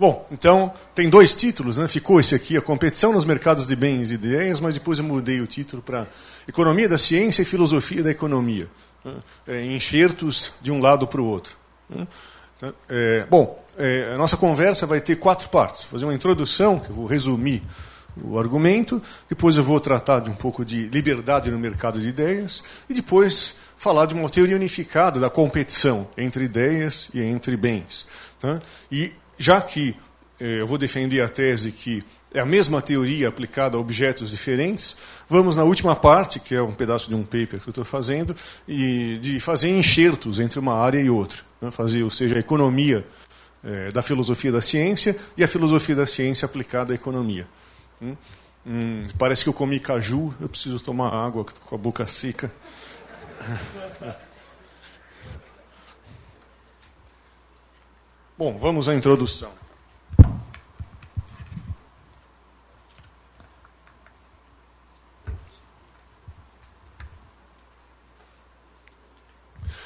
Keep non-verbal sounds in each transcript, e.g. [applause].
Bom, então tem dois títulos, né? Ficou esse aqui, a competição nos mercados de bens e ideias, mas depois eu mudei o título para Economia da Ciência e Filosofia da Economia. Né? É, enxertos de um lado para o outro. Né? É, bom, é, a nossa conversa vai ter quatro partes. Vou fazer uma introdução, que eu vou resumir o argumento, depois eu vou tratar de um pouco de liberdade no mercado de ideias, e depois falar de uma teoria unificada da competição entre ideias e entre bens. Tá? E já que eh, eu vou defender a tese que é a mesma teoria aplicada a objetos diferentes, vamos na última parte, que é um pedaço de um paper que eu estou fazendo, e de fazer enxertos entre uma área e outra. Né? Fazer, ou seja, a economia eh, da filosofia da ciência e a filosofia da ciência aplicada à economia. Hum? Hum, parece que eu comi caju, eu preciso tomar água com a boca seca. [laughs] Bom, vamos à introdução.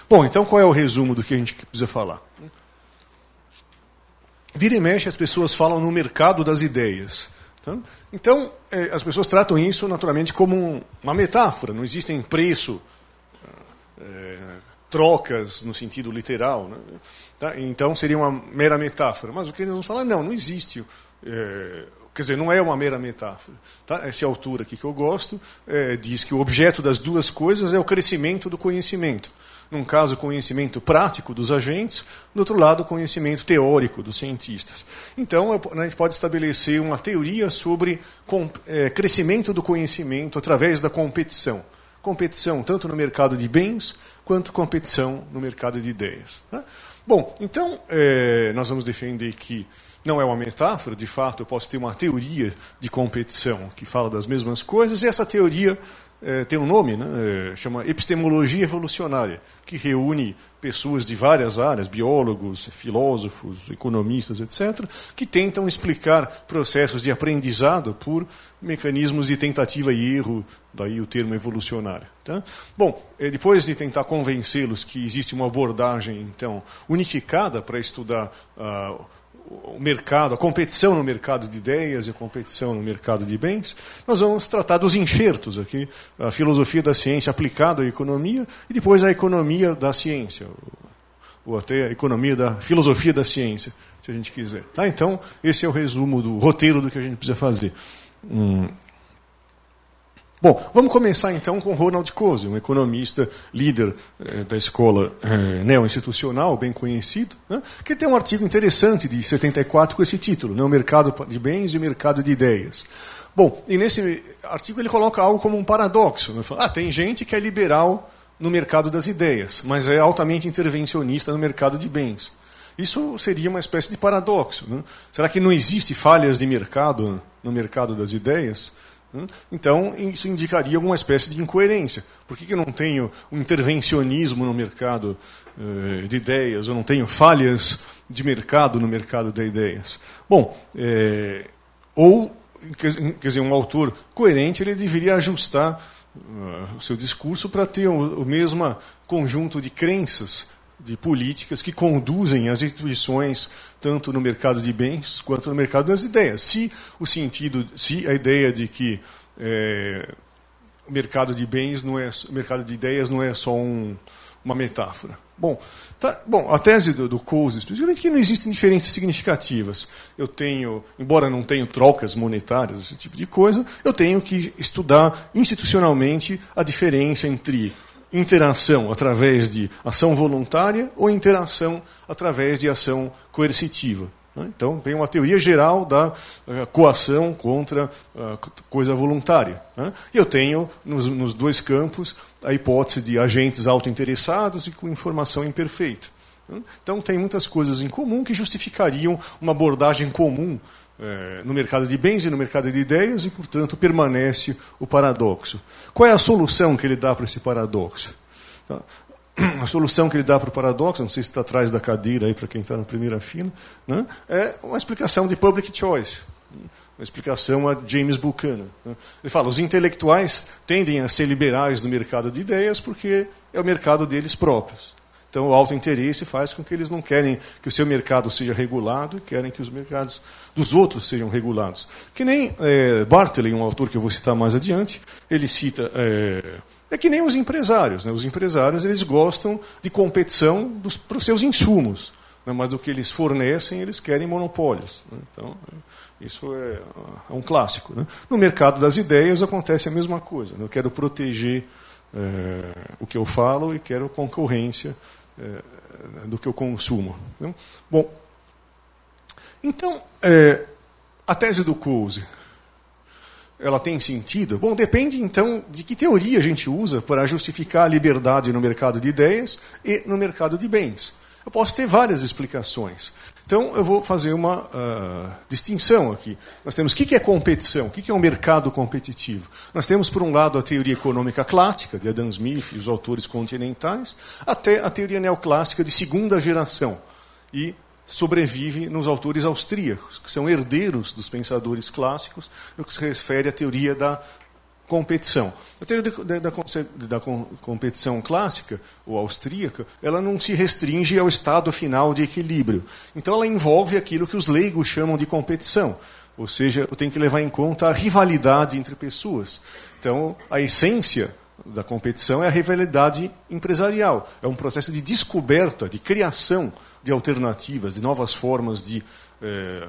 Bom, então qual é o resumo do que a gente precisa falar? Vira e mexe, as pessoas falam no mercado das ideias. Tá? Então, eh, as pessoas tratam isso naturalmente como uma metáfora. Não existem preço, é, trocas no sentido literal. Né? Tá? Então seria uma mera metáfora. Mas o que eles vão falar, não, não existe. É, quer dizer, não é uma mera metáfora. Tá? Esse autor aqui que eu gosto é, diz que o objeto das duas coisas é o crescimento do conhecimento. Num caso, conhecimento prático dos agentes, no outro lado, conhecimento teórico dos cientistas. Então, a gente pode estabelecer uma teoria sobre é, crescimento do conhecimento através da competição competição tanto no mercado de bens quanto competição no mercado de ideias. Tá? Bom, então é, nós vamos defender que não é uma metáfora, de fato, eu posso ter uma teoria de competição que fala das mesmas coisas, e essa teoria é, tem um nome, né? É, chama epistemologia evolucionária, que reúne pessoas de várias áreas, biólogos, filósofos, economistas, etc., que tentam explicar processos de aprendizado por mecanismos de tentativa e erro, daí o termo evolucionário. Tá? Bom, é, depois de tentar convencê-los que existe uma abordagem então unificada para estudar uh, o mercado, a competição no mercado de ideias e a competição no mercado de bens, nós vamos tratar dos enxertos aqui, a filosofia da ciência aplicada à economia e depois a economia da ciência, ou até a economia da filosofia da ciência, se a gente quiser. Tá? Então, esse é o resumo do roteiro do que a gente precisa fazer. Hum, Bom, vamos começar então com Ronald Coase, um economista líder eh, da escola eh, neo-institucional, bem conhecido, né, que tem um artigo interessante de 74 com esse título, né, O Mercado de Bens e o Mercado de Ideias. Bom, e nesse artigo ele coloca algo como um paradoxo. Né, fala, ah, tem gente que é liberal no mercado das ideias, mas é altamente intervencionista no mercado de bens. Isso seria uma espécie de paradoxo. Né? Será que não existe falhas de mercado no mercado das ideias? Hum? Então, isso indicaria alguma espécie de incoerência. Por que, eu não tenho um intervencionismo no mercado eh, de ideias? Eu não tenho falhas de mercado no mercado de ideias? Bom, é, ou, quer dizer, um autor coerente ele deveria ajustar uh, o seu discurso para ter o mesmo conjunto de crenças de políticas que conduzem as instituições tanto no mercado de bens quanto no mercado das ideias. Se o sentido, se a ideia de que é, o mercado de bens não é, o mercado de ideias não é só um, uma metáfora. Bom, tá, bom, a tese do, do Coase é que não existem diferenças significativas. Eu tenho, embora não tenha trocas monetárias, esse tipo de coisa, eu tenho que estudar institucionalmente a diferença entre interação através de ação voluntária ou interação através de ação coercitiva. Né? Então, tem uma teoria geral da uh, coação contra a uh, coisa voluntária. Né? E eu tenho, nos, nos, dois campos, a hipótese de agentes autointeressados e com informação imperfeita. Né? Então, tem muitas coisas em comum que justificariam uma abordagem comum é, no mercado de bens e no mercado de ideias, e, portanto, permanece o paradoxo. Qual é a solução que ele dá para esse paradoxo? Tá? [clears throat] A solução que ele dá para o paradoxo, não sei se está atrás da cadeira aí para quem está na primeira fila, né? é uma explicação de public choice, uma explicação a James Buchanan. Né? Ele fala: os intelectuais tendem a ser liberais no mercado de ideias porque é o mercado deles próprios. Então, o alto interesse faz com que eles não querem que o seu mercado seja regulado e querem que os mercados dos outros sejam regulados. Que nem é, Bartley, um autor que eu vou citar mais adiante, ele cita. É, é que nem os empresários. Né? Os empresários eles gostam de competição para os seus insumos, né? mas do que eles fornecem, eles querem monopólios. Né? Então, isso é, é um clássico. Né? No mercado das ideias acontece a mesma coisa. Né? Eu quero proteger é, o que eu falo e quero concorrência é, do que eu consumo. Né? Bom, então, é, a tese do Coase, ela tem sentido? Bom, depende então de que teoria a gente usa para justificar a liberdade no mercado de ideias e no mercado de bens. Eu posso ter várias explicações. Então, eu vou fazer uma uh, distinção aqui. Nós temos o que é competição, o que é um mercado competitivo. Nós temos, por um lado, a teoria econômica clássica, de Adam Smith e os autores continentais, até a teoria neoclássica de segunda geração. E sobrevive nos autores austríacos, que são herdeiros dos pensadores clássicos, no que se refere à teoria da competição. A teoria da, da, da, competição clássica, ou austríaca, ela não se restringe ao estado final de equilíbrio. Então ela envolve aquilo que os leigos chamam de competição. Ou seja, eu tenho que levar em conta a rivalidade entre pessoas. Então, a essência da competição é a rivalidade empresarial. É um processo de descoberta, de criação de alternativas, de novas formas de eh,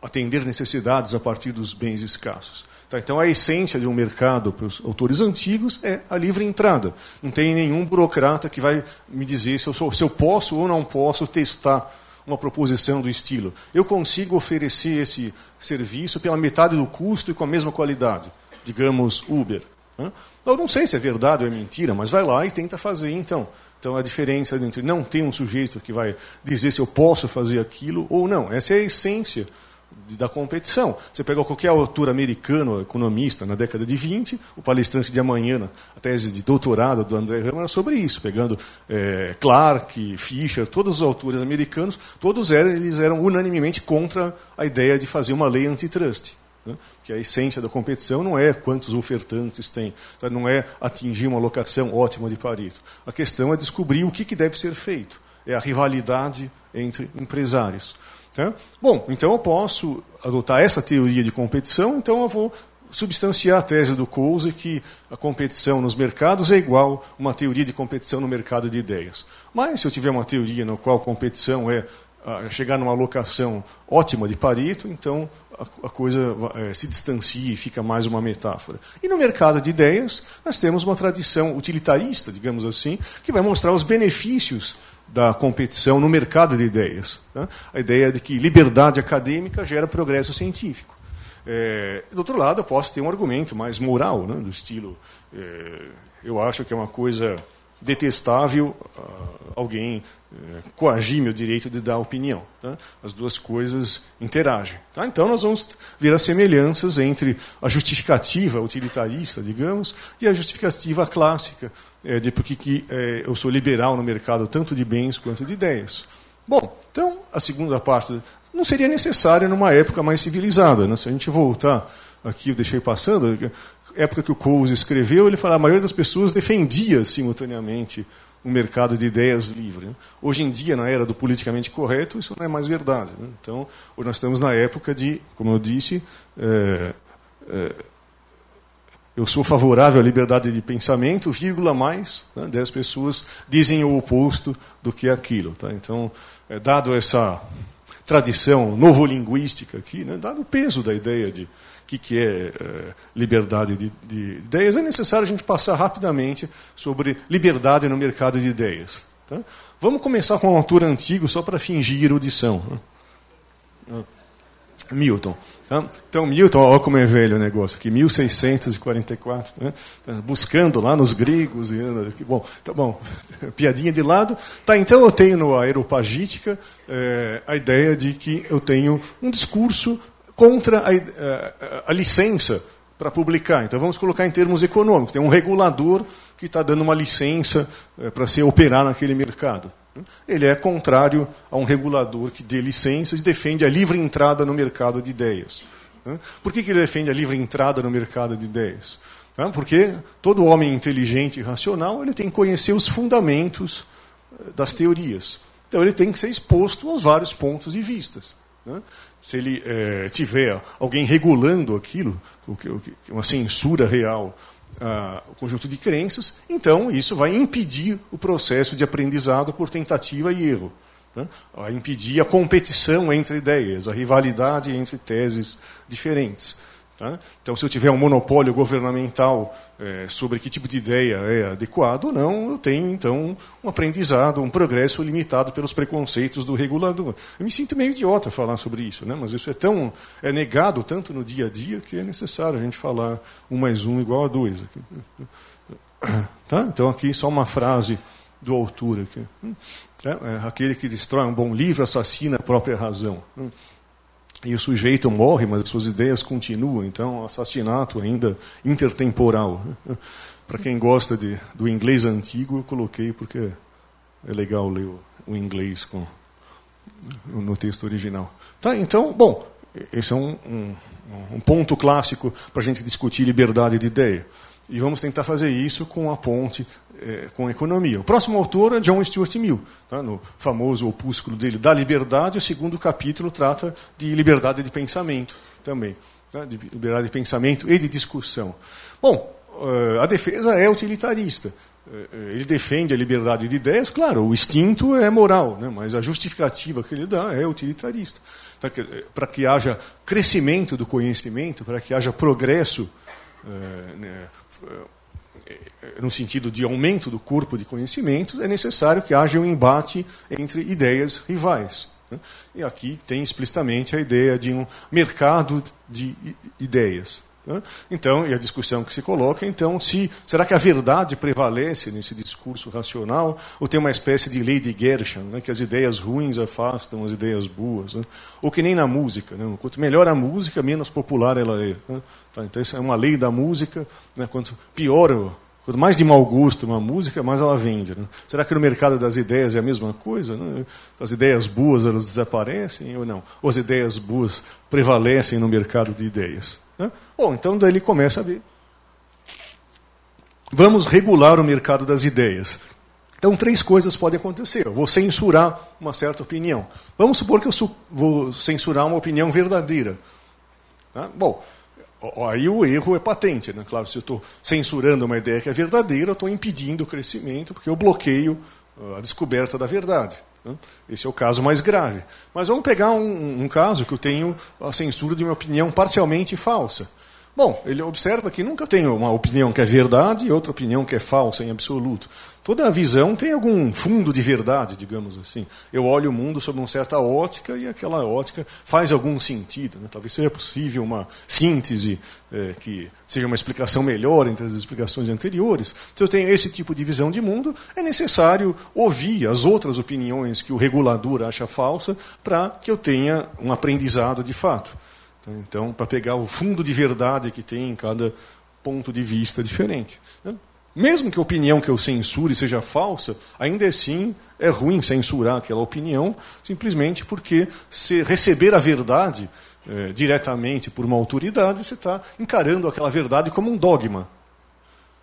atender necessidades a partir dos bens escassos. Tá, então, a essência de um mercado para os autores antigos é a livre entrada. Não tem nenhum burocrata que vai me dizer se eu, sou, se eu posso ou não posso testar uma proposição do estilo. Eu consigo oferecer esse serviço pela metade do custo e com a mesma qualidade. Digamos, Uber. Eu não sei se é verdade ou é mentira, mas vai lá e tenta fazer então. Então a diferença entre não ter um sujeito que vai dizer se eu posso fazer aquilo ou não. Essa é a essência da competição. Você pega qualquer autor americano, economista, na década de 20, o palestrante de amanhã, a tese de doutorado do André Hammer era sobre isso, pegando é, Clark, Fisher, todos os autores americanos, todos eram, eles eram unanimemente contra a ideia de fazer uma lei antitrust. Né? Que a essência da competição não é quantos ofertantes tem, tá? não é atingir uma locação ótima de Pareto. A questão é descobrir o que, que deve ser feito. É a rivalidade entre empresários. Tá? Bom, então eu posso adotar essa teoria de competição, então eu vou substanciar a tese do Coase que a competição nos mercados é igual uma teoria de competição no mercado de ideias. Mas se eu tiver uma teoria na qual competição é chegar numa alocação ótima de Pareto, então a, coisa é, se distancia e fica mais uma metáfora. E no mercado de ideias, nós temos uma tradição utilitarista, digamos assim, que vai mostrar os benefícios da competição no mercado de ideias. Né? A ideia de que liberdade acadêmica gera progresso científico. É, do outro lado, eu posso ter um argumento mais moral, né, do estilo: é, eu acho que é uma coisa detestável uh, alguém uh, coagir meu direito de dar opinião. Tá? As duas coisas interagem. Tá? Então, nós vamos ver as semelhanças entre a justificativa utilitarista, digamos, e a justificativa clássica é, de por que é, eu sou liberal no mercado tanto de bens quanto de ideias. Bom, então, a segunda parte não seria necessária numa época mais civilizada. Né? Se a gente voltar aqui, eu deixei passando, época que o Coase escreveu, ele fala a maioria das pessoas defendia simultaneamente um mercado de ideias livre. Né? Hoje em dia, na era do politicamente correto, isso não é mais verdade. Né? Então, hoje nós estamos na época de, como eu disse, é, é, eu sou favorável à liberdade de pensamento, vírgula mais, né, 10 pessoas dizem o oposto do que aquilo. Tá? Então, é, dado essa tradição novolinguística aqui, né, dado o peso da ideia de o que, que é, é liberdade de, de, ideias, é necessário a gente passar rapidamente sobre liberdade no mercado de ideias. Tá? Vamos começar com um autor antigo, só para fingir erudição. Né? Ah, Milton. Tá? Então, Milton, olha como é velho o negócio aqui, 1644, né? Tá buscando lá nos gregos. E, bom, tá bom, [laughs] piadinha de lado. Tá, então eu tenho no Aeropagítica é, a ideia de que eu tenho um discurso contra a, a, a licença para publicar. Então vamos colocar em termos econômicos. Tem um regulador que está dando uma licença é, para se operar naquele mercado. Ele é contrário a um regulador que dê licenças e defende a livre entrada no mercado de ideias. Por que, que ele defende a livre entrada no mercado de ideias? Porque todo homem inteligente e racional ele tem que conhecer os fundamentos das teorias. Então ele tem que ser exposto aos vários pontos de vistas. Né? Se ele é, tiver alguém regulando aquilo, uma censura real, o conjunto de crenças, então isso vai impedir o processo de aprendizado por tentativa e erro. Né? Vai impedir a competição entre ideias, a rivalidade entre teses diferentes. Então, se eu tiver um monopólio governamental é, sobre que tipo de ideia é adequado ou não, eu tenho, então, um aprendizado, um progresso limitado pelos preconceitos do regulador. Eu me sinto meio idiota falar sobre isso, né? mas isso é tão é negado tanto no dia a dia que é necessário a gente falar um mais um igual a dois. [coughs] Tá? Então, aqui só uma frase do autor. Aqui. É, é, aquele que destrói um bom livro assassina a própria razão. E o sujeito morre, mas as suas ideias continuam. Então, assassinato ainda intertemporal. [laughs] Para quem gosta de, do inglês antigo, eu coloquei porque é legal ler o, o inglês com, no texto original. Tá, então, bom, esse é um, um, um ponto clássico para a gente discutir liberdade de ideia. E vamos tentar fazer isso com a ponte é, com a economia. O próximo autor é John Stuart Mill, tá? no famoso opúsculo dele Da Liberdade, o segundo capítulo trata de liberdade de pensamento também, tá? de liberdade de pensamento e de discussão. Bom, uh, a defesa é utilitarista. Uh, ele defende a liberdade de ideias, claro, o instinto é moral, né? mas a justificativa que ele dá é utilitarista. Tá? Para que haja crescimento do conhecimento, para que haja progresso né? No sentido de aumento do corpo de conhecimentos, é necessário que haja um embate entre ideias rivais. Né? E aqui tem explicitamente a ideia de um mercado de ideias. Então, e a discussão que se coloca, então, se será que a verdade prevalece nesse discurso racional, ou tem uma espécie de lei de Gershon, né, que as ideias ruins afastam as ideias boas, né? ou que nem na música, né? quanto melhor a música, menos popular ela é. Né? Tá, então, isso é uma lei da música, né? quanto pior Quanto mais de mau gosto uma música, mais ela vende. Né? Será que no mercado das ideias é a mesma coisa? Né? As ideias boas elas desaparecem ou não? Ou as ideias boas prevalecem no mercado de ideias? Né? Bom, então daí ele começa a ver. Vamos regular o mercado das ideias. Então, três coisas podem acontecer. Eu vou censurar uma certa opinião. Vamos supor que eu vou censurar uma opinião verdadeira. Tá? Bom, Aí o erro é patente. Né? Claro, se eu estou censurando uma ideia que é verdadeira, eu estou impedindo o crescimento, porque eu bloqueio ah, a descoberta da verdade. Né? Esse é o caso mais grave. Mas vamos pegar um, um caso que eu tenho a censura de uma opinião parcialmente falsa. Bom, ele observa que nunca tem uma opinião que é verdade e outra opinião que é falsa em absoluto. Toda visão tem algum fundo de verdade, digamos assim. Eu olho o mundo sob uma certa ótica e aquela ótica faz algum sentido. Né? Talvez seja possível uma síntese é, que seja uma explicação melhor entre as explicações anteriores. Se eu tenho esse tipo de visão de mundo, é necessário ouvir as outras opiniões que o regulador acha falsa para que eu tenha um aprendizado de fato. Então, para pegar o fundo de verdade que tem em cada ponto de vista diferente. Né? Mesmo que a opinião que eu censure seja falsa, ainda assim é ruim censurar aquela opinião, simplesmente porque se receber a verdade é, diretamente por uma autoridade, você está encarando aquela verdade como um dogma.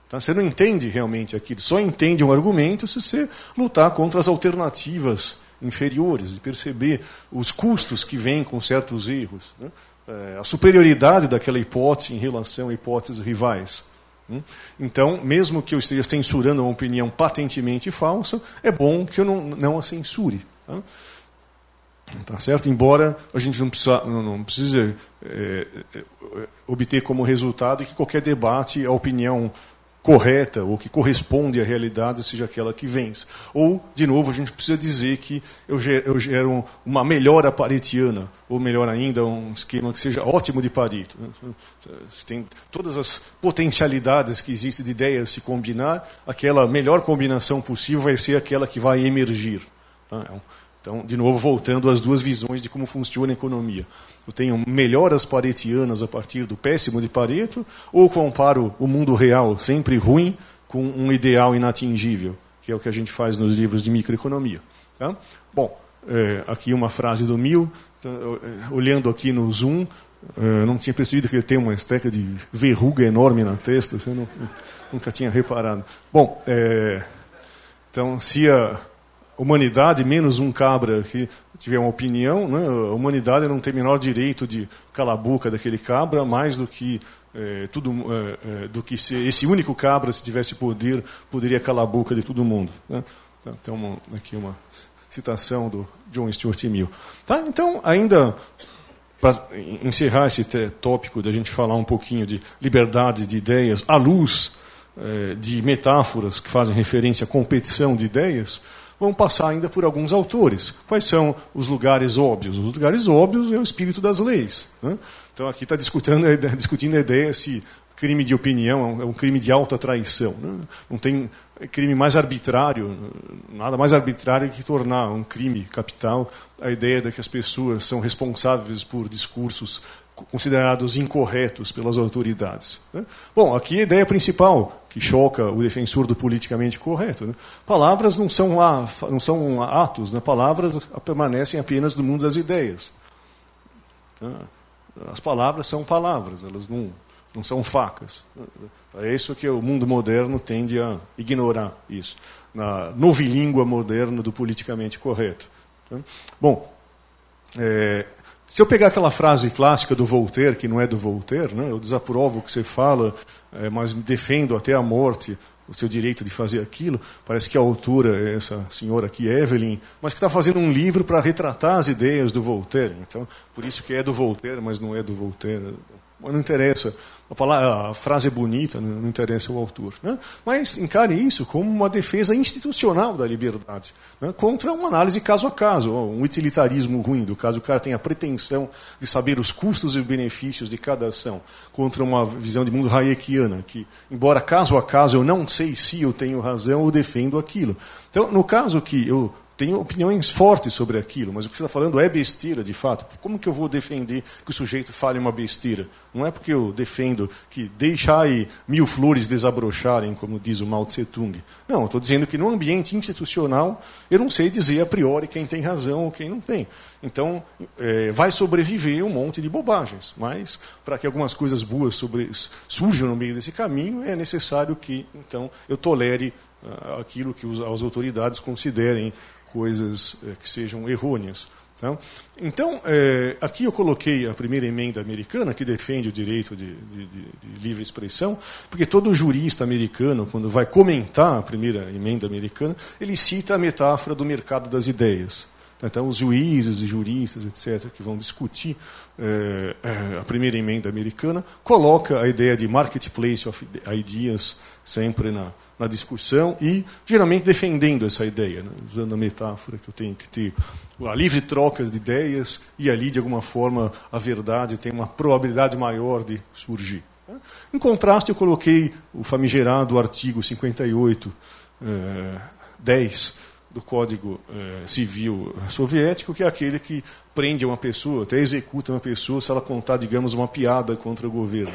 Tá? Você não entende realmente aquilo, só entende um argumento se você lutar contra as alternativas inferiores, e perceber os custos que vêm com certos erros, né? É, a superioridade daquela hipótese em relação a hipóteses rivais. Hum? Então, mesmo que eu esteja censurando uma opinião patentemente falsa, é bom que eu não, não a censure. Tá? Certo? Embora a gente não, precisa, não precise é, é, obter como resultado que qualquer debate, a opinião correta ou que corresponde à realidade seja aquela que vence. Ou, de novo, a gente precisa dizer que eu gero, uma melhora paretiana, ou melhor ainda, um esquema que seja ótimo de Pareto. Tem todas as potencialidades que existem de ideias se combinar, aquela melhor combinação possível vai ser aquela que vai emergir. Então, de novo, voltando às duas visões de como funciona a economia. Eu tenho melhoras paretianas a partir do péssimo de Pareto, ou comparo o mundo real, sempre ruim, com um ideal inatingível, que é o que a gente faz nos livros de microeconomia. Tá? Bom, é, aqui uma frase do Mil, tá, é, olhando aqui no Zoom, é, não tinha percebido que ele tem uma esteca de verruga enorme na testa, eu não, nunca tinha reparado. Bom, é, então, se a humanidade, menos um cabra que tiver uma opinião, né? a humanidade não tem menor direito de calar a boca daquele cabra, mais do que é, tudo, é, do que se esse único cabra, se tivesse poder, poderia calar a boca de todo mundo. Né? Então, tem uma, aqui uma citação do John Stuart Mill. Tá? Então, ainda para encerrar esse tópico da gente falar um pouquinho de liberdade de ideias à luz de metáforas que fazem referência à competição de ideias, vamos passar ainda por alguns autores. Quais são os lugares óbvios? Os lugares óbvios é o espírito das leis. Né? Então aqui está discutindo, [laughs] discutindo a ideia se crime de opinião é um crime de alta traição. Né? Não tem crime mais arbitrário, nada mais arbitrário que tornar um crime capital a ideia de que as pessoas são responsáveis por discursos considerados incorretos pelas autoridades. Né? Bom, aqui a ideia principal que choca o defensor do politicamente correto. Né? Palavras não são, não são atos, né? palavras permanecem apenas no mundo das ideias. Né? As palavras são palavras, elas não, não são facas. É isso que o mundo moderno tende a ignorar isso, na novilíngua moderna do politicamente correto. Né? Bom, é, se eu pegar aquela frase clássica do Voltaire, que não é do Voltaire, né, eu desaprovo o que você fala, é, mas defendo até a morte o seu direito de fazer aquilo. Parece que a autora é essa senhora aqui, Evelyn, mas que está fazendo um livro para retratar as ideias do Voltaire. Então, por isso que é do Voltaire, mas não é do Voltaire. Não interessa. A, palavra, a frase é bonita, não interessa o autor. Né? Mas encare isso como uma defesa institucional da liberdade, né? contra uma análise caso a caso, um utilitarismo ruim, do caso o cara tem a pretensão de saber os custos e benefícios de cada ação, contra uma visão de mundo hayekiana, que, embora caso a caso eu não sei se eu tenho razão, eu defendo aquilo. Então, no caso que eu tenho opiniões fortes sobre aquilo, mas o que você está falando é besteira, de fato. Como que eu vou defender que o sujeito fale uma besteira? Não é porque eu defendo que deixai mil flores desabrocharem, como diz o Mao Tse Tung. Não, estou dizendo que no ambiente institucional eu não sei dizer a priori quem tem razão ou quem não tem. Então, é, vai sobreviver um monte de bobagens, mas para que algumas coisas boas sobre, surjam no meio desse caminho, é necessário que, então, eu tolere uh, aquilo que as autoridades considerem coisas é, que sejam errôneas. Tá? Então, é, aqui eu coloquei a primeira emenda americana, que defende o direito de, de, de, livre expressão, porque todo jurista americano, quando vai comentar a primeira emenda americana, ele cita a metáfora do mercado das ideias. Então, os juízes e juristas, etc., que vão discutir é, a primeira emenda americana, coloca a ideia de marketplace of ideas sempre na, na discussão e geralmente defendendo essa ideia, né? usando a metáfora que eu tenho que ter a livre troca de ideias e ali, de alguma forma, a verdade tem uma probabilidade maior de surgir. Né? Em contraste, eu coloquei o famigerado artigo 58, eh, 10 do Código eh, Civil Soviético, que é aquele que prende uma pessoa, até executa uma pessoa se ela contar, digamos, uma piada contra o governo.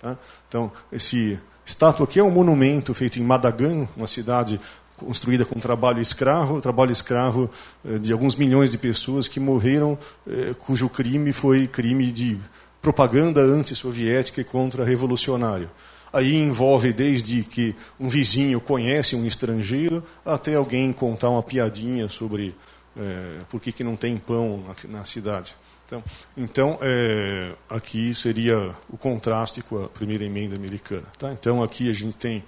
Tá? Então, esse estátua aqui é um monumento feito em Madagan, uma cidade construída com trabalho escravo, trabalho escravo eh, de alguns milhões de pessoas que morreram, eh, cujo crime foi crime de propaganda anti-soviética e contra-revolucionário. Aí envolve desde que um vizinho conhece um estrangeiro até alguém contar uma piadinha sobre é, por que, que não tem pão na, na cidade. Então, então é, aqui seria o contraste com a primeira emenda americana. Tá? Então, aqui a gente tem,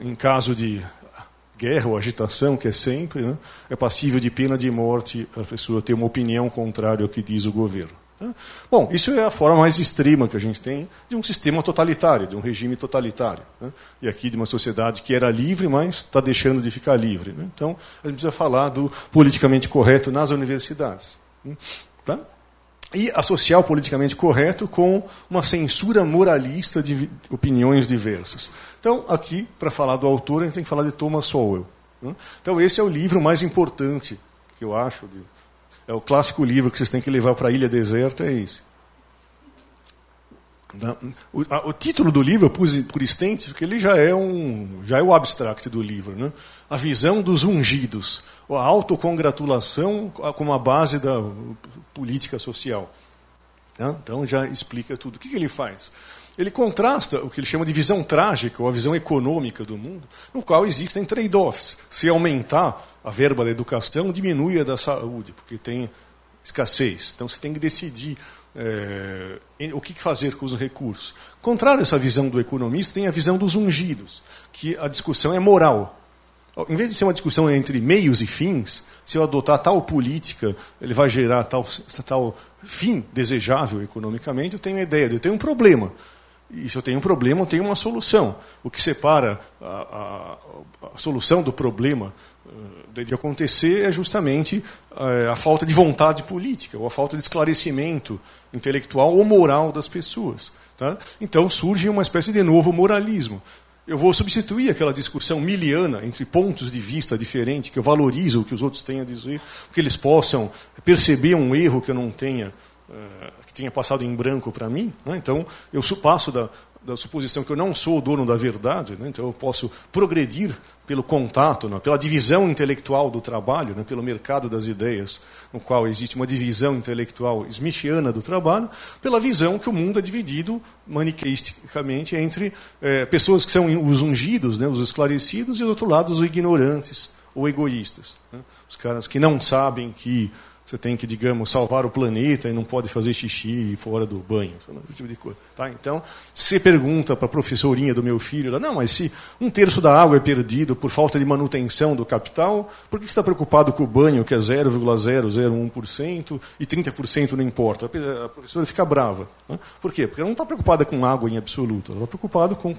em caso de guerra ou agitação, que é sempre, né, é passível de pena de morte a pessoa ter uma opinião contrária ao que diz o governo. Né? Bom, isso é a forma mais extrema que a gente tem de um sistema totalitário, de um regime totalitário. Né? E aqui de uma sociedade que era livre, mas está deixando de ficar livre. Né? Então, a gente precisa falar do politicamente correto nas universidades. Né? Tá? E associar o politicamente correto com uma censura moralista de opiniões diversas. Então, aqui, para falar do autor, a gente tem que falar de Thomas Sowell. Né? Então, esse é o livro mais importante que eu acho. É o clássico livro que vocês têm que levar para a Ilha Deserta, é esse. O, a, o, título do livro eu pus por extenso, porque ele já é, um, já é o abstract do livro. Né? A visão dos ungidos, a autocongratulação como a base da política social. Né? Então já explica tudo. O que, que ele faz? ele contrasta o que ele chama de visão trágica, ou a visão econômica do mundo, no qual existem trade-offs. Se aumentar a verba da educação, diminui a da saúde, porque tem escassez. Então você tem que decidir é, o que fazer com os recursos. Contrário a essa visão do economista, tem a visão dos ungidos, que a discussão é moral. Em vez de ser uma discussão entre meios e fins, se eu adotar tal política, ele vai gerar tal, tal fim desejável economicamente, eu tenho ideia de eu tenho um problema. E se eu tenho um problema, eu tenho uma solução. O que separa a, a, a solução do problema uh, de acontecer é justamente uh, a falta de vontade política, ou a falta de esclarecimento intelectual ou moral das pessoas. Tá? Então surge uma espécie de novo moralismo. Eu vou substituir aquela discussão miliana entre pontos de vista diferentes, que eu valorizo o que os outros têm a dizer, que eles possam perceber um erro que eu não tenha, uh, que tenha passado em branco para mim. Né? Então, eu passo da, da suposição que eu não sou o dono da verdade, né? então eu posso progredir pelo contato, né? pela divisão intelectual do trabalho, né? pelo mercado das ideias, no qual existe uma divisão intelectual smithiana do trabalho, pela visão que o mundo é dividido maniqueisticamente entre é, pessoas que são os ungidos, né? os esclarecidos, e do outro lado os ignorantes ou egoístas. Né? Os caras que não sabem que você tem que, digamos, salvar o planeta e não pode fazer xixi fora do banho, esse tipo de coisa. Tá? Então, se pergunta para a professorinha do meu filho, ela, não, mas se um terço da água é perdido por falta de manutenção do capital, por que você está preocupado com o banho, que é 0,001%, e 30% não importa? A professora fica brava. Né? Por quê? Porque ela não está preocupada com água em absoluto, ela está preocupada com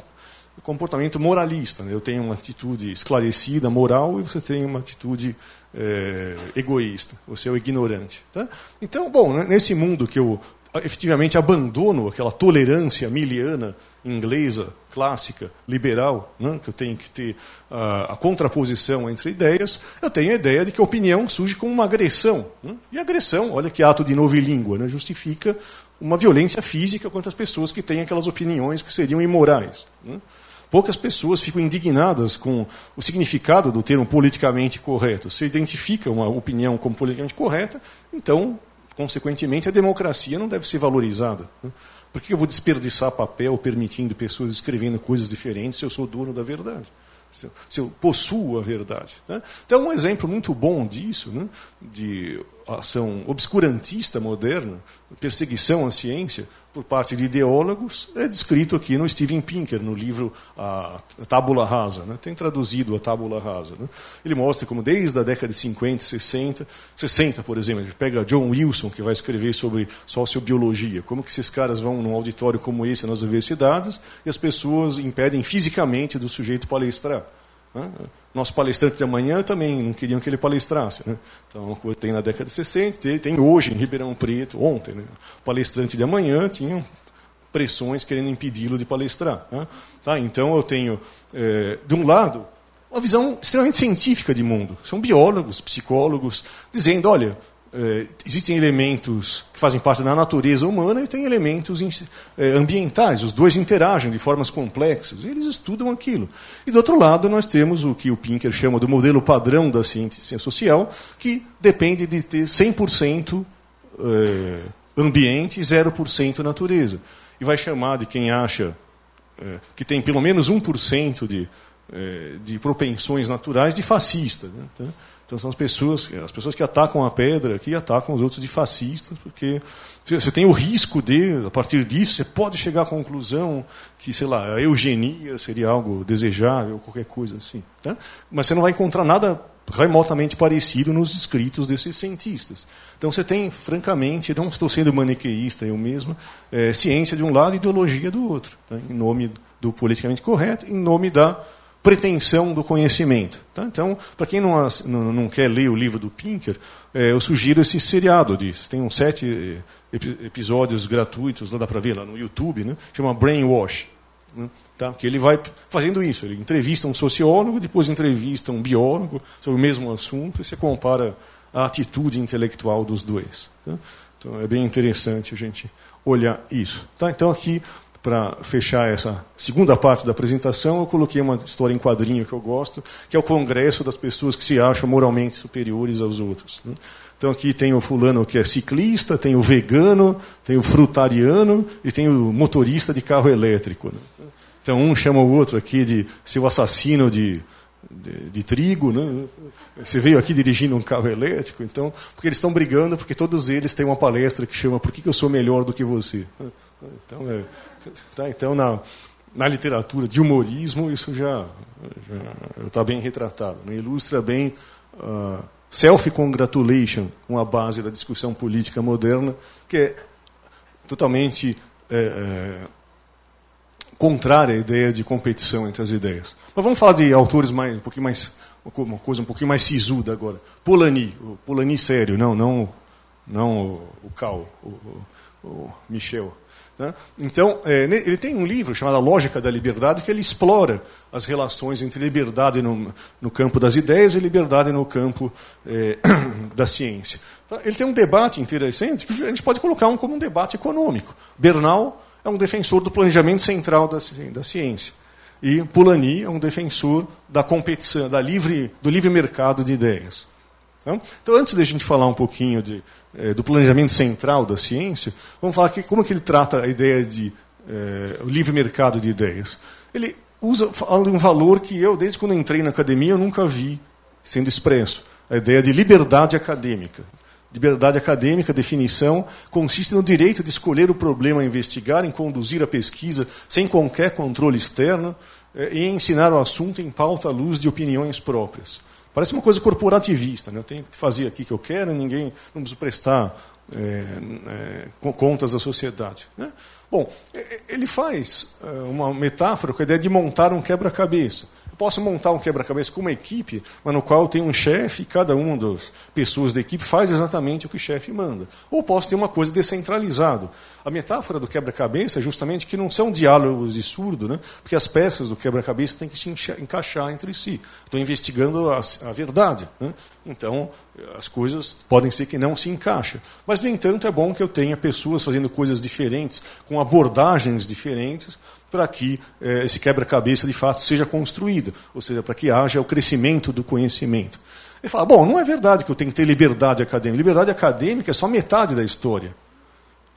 comportamento moralista. Né? Eu tenho uma atitude esclarecida, moral, e você tem uma atitude é, egoísta, você é o ignorante. Tá? Então, bom, né, nesse mundo que eu efetivamente abandono aquela tolerância miliana inglesa, clássica, liberal, né, que eu tenho que ter a, a, contraposição entre ideias, eu tenho a ideia de que a opinião surge como uma agressão. Né? E agressão, olha que ato de novilíngua, né, justifica uma violência física contra as pessoas que têm aquelas opiniões que seriam imorais. Né? Poucas pessoas ficam indignadas com o significado do termo politicamente correto. Se identifica uma opinião como politicamente correta, então, consequentemente, a democracia não deve ser valorizada. Por que eu vou desperdiçar papel permitindo pessoas escrevendo coisas diferentes se eu sou dono da verdade? Se eu possuo a verdade. Né? Então, um exemplo muito bom disso, né, de ação obscurantista moderna, perseguição à ciência por parte de ideólogos, é descrito aqui no Steven Pinker, no livro A Tábula Rasa. Né? Tem traduzido a Tábula Rasa. Né? Ele mostra como desde a década de 50, 60, 60, por exemplo, ele pega John Wilson, que vai escrever sobre sociobiologia, como que esses caras vão num auditório como esse nas universidades e as pessoas impedem fisicamente do sujeito palestrar. Nosso palestrante de amanhã também não queriam que ele palestrasse. Né? Então, tem na década de 60, tem hoje em Ribeirão Preto, ontem. Né? O palestrante de amanhã tinha pressões querendo impedi-lo de palestrar. Né? Tá? Então, eu tenho, é, de um lado, uma visão extremamente científica de mundo. São biólogos, psicólogos, dizendo: olha, é, existem elementos que fazem parte da natureza humana e tem elementos é, ambientais. Os dois interagem de formas complexas. E eles estudam aquilo. E do outro lado, nós temos o que o Pinker chama do modelo padrão da ciência social, que depende de ter 100% é, ambiente e 0% natureza. E vai chamar de quem acha é, que tem pelo menos 1% de, é, de propensões naturais de fascista. Né? Tá? Então são as pessoas, as pessoas que atacam a pedra que atacam os outros de fascistas, porque você tem o risco de, a partir disso, você pode chegar à conclusão que, sei lá, a eugenia seria algo desejável, qualquer coisa assim. Tá? Mas você não vai encontrar nada remotamente parecido nos escritos desses cientistas. Então você tem, francamente, não estou sendo maniqueísta eu mesmo, é, ciência de um lado e ideologia do outro, tá? em nome do politicamente correto, em nome da pretensão do conhecimento. Tá? Então, para quem não, não, não, quer ler o livro do Pinker, é, eu sugiro esse seriado disso. Tem uns sete é, episódios gratuitos, dá para ver lá no YouTube, né? chama Brainwash. Né? Tá? Que ele vai fazendo isso. Ele entrevista um sociólogo, depois entrevista um biólogo sobre o mesmo assunto, e você compara a atitude intelectual dos dois. Tá? Então, é bem interessante a gente olhar isso. Tá? Então, aqui para fechar essa segunda parte da apresentação, eu coloquei uma história em quadrinho que eu gosto, que é o congresso das pessoas que se acham moralmente superiores aos outros. Né? Então aqui tem o fulano que é ciclista, tem o vegano, tem o frutariano e tem o motorista de carro elétrico. Né? Então um chama o outro aqui de seu assassino de, de, de, trigo, né? Você veio aqui dirigindo um carro elétrico, então porque eles estão brigando porque todos eles têm uma palestra que chama Por que, que eu sou melhor do que você? Então, é, tá, então na, na literatura de humorismo, isso já está bem retratado. Né? Ilustra bem uh, self-congratulation, uma base da discussão política moderna, que é totalmente é, é, contrária à ideia de competição entre as ideias. Mas vamos falar de autores mais, um pouquinho mais, uma coisa um pouquinho mais sisuda agora. Polanyi, o Polanyi sério, não, não, não o, o Cal, o, o, o Michel. Né? Então, é, ele tem um livro chamado A Lógica da Liberdade, que ele explora as relações entre liberdade no, no campo das ideias e liberdade no campo é, [clears throat] da ciência. Ele tem um debate interessante que a gente pode colocar um, como um debate econômico. Bernal é um defensor do planejamento central da, da ciência. E Polanyi é um defensor da competição, da livre, do livre mercado de ideias. Então, então antes de a gente falar um pouquinho de, é, do planejamento central da ciência, vamos falar aqui como que ele trata a ideia de é, o livre mercado de ideias. Ele usa fala de um valor que eu, desde quando entrei na academia, eu nunca vi sendo expresso. A ideia de liberdade acadêmica. Liberdade acadêmica, definição, consiste no direito de escolher o problema a investigar, em conduzir a pesquisa sem qualquer controle externo é, e ensinar o assunto em pauta à luz de opiniões próprias. Parece uma coisa corporativista. Né? Eu tenho que fazer aqui o que eu quero, ninguém não preciso prestar é, é, contas à sociedade. Né? Bom, ele faz é, uma metáfora com a ideia de montar um quebra-cabeça. Posso montar um quebra-cabeça com uma equipe, mas no qual tem um chefe e cada uma das pessoas da equipe faz exatamente o que o chefe manda. Ou posso ter uma coisa descentralizada. A metáfora do quebra-cabeça é justamente que não são diálogos de surdo, né? porque as peças do quebra-cabeça têm que se encaixar entre si. Estou investigando a, a verdade. Né? Então, as coisas podem ser que não se encaixem. Mas, no entanto, é bom que eu tenha pessoas fazendo coisas diferentes, com abordagens diferentes, para que eh, esse quebra-cabeça de fato seja construído, ou seja, para que haja o crescimento do conhecimento. Ele fala: bom, não é verdade que eu tenho que ter liberdade acadêmica. Liberdade acadêmica é só metade da história.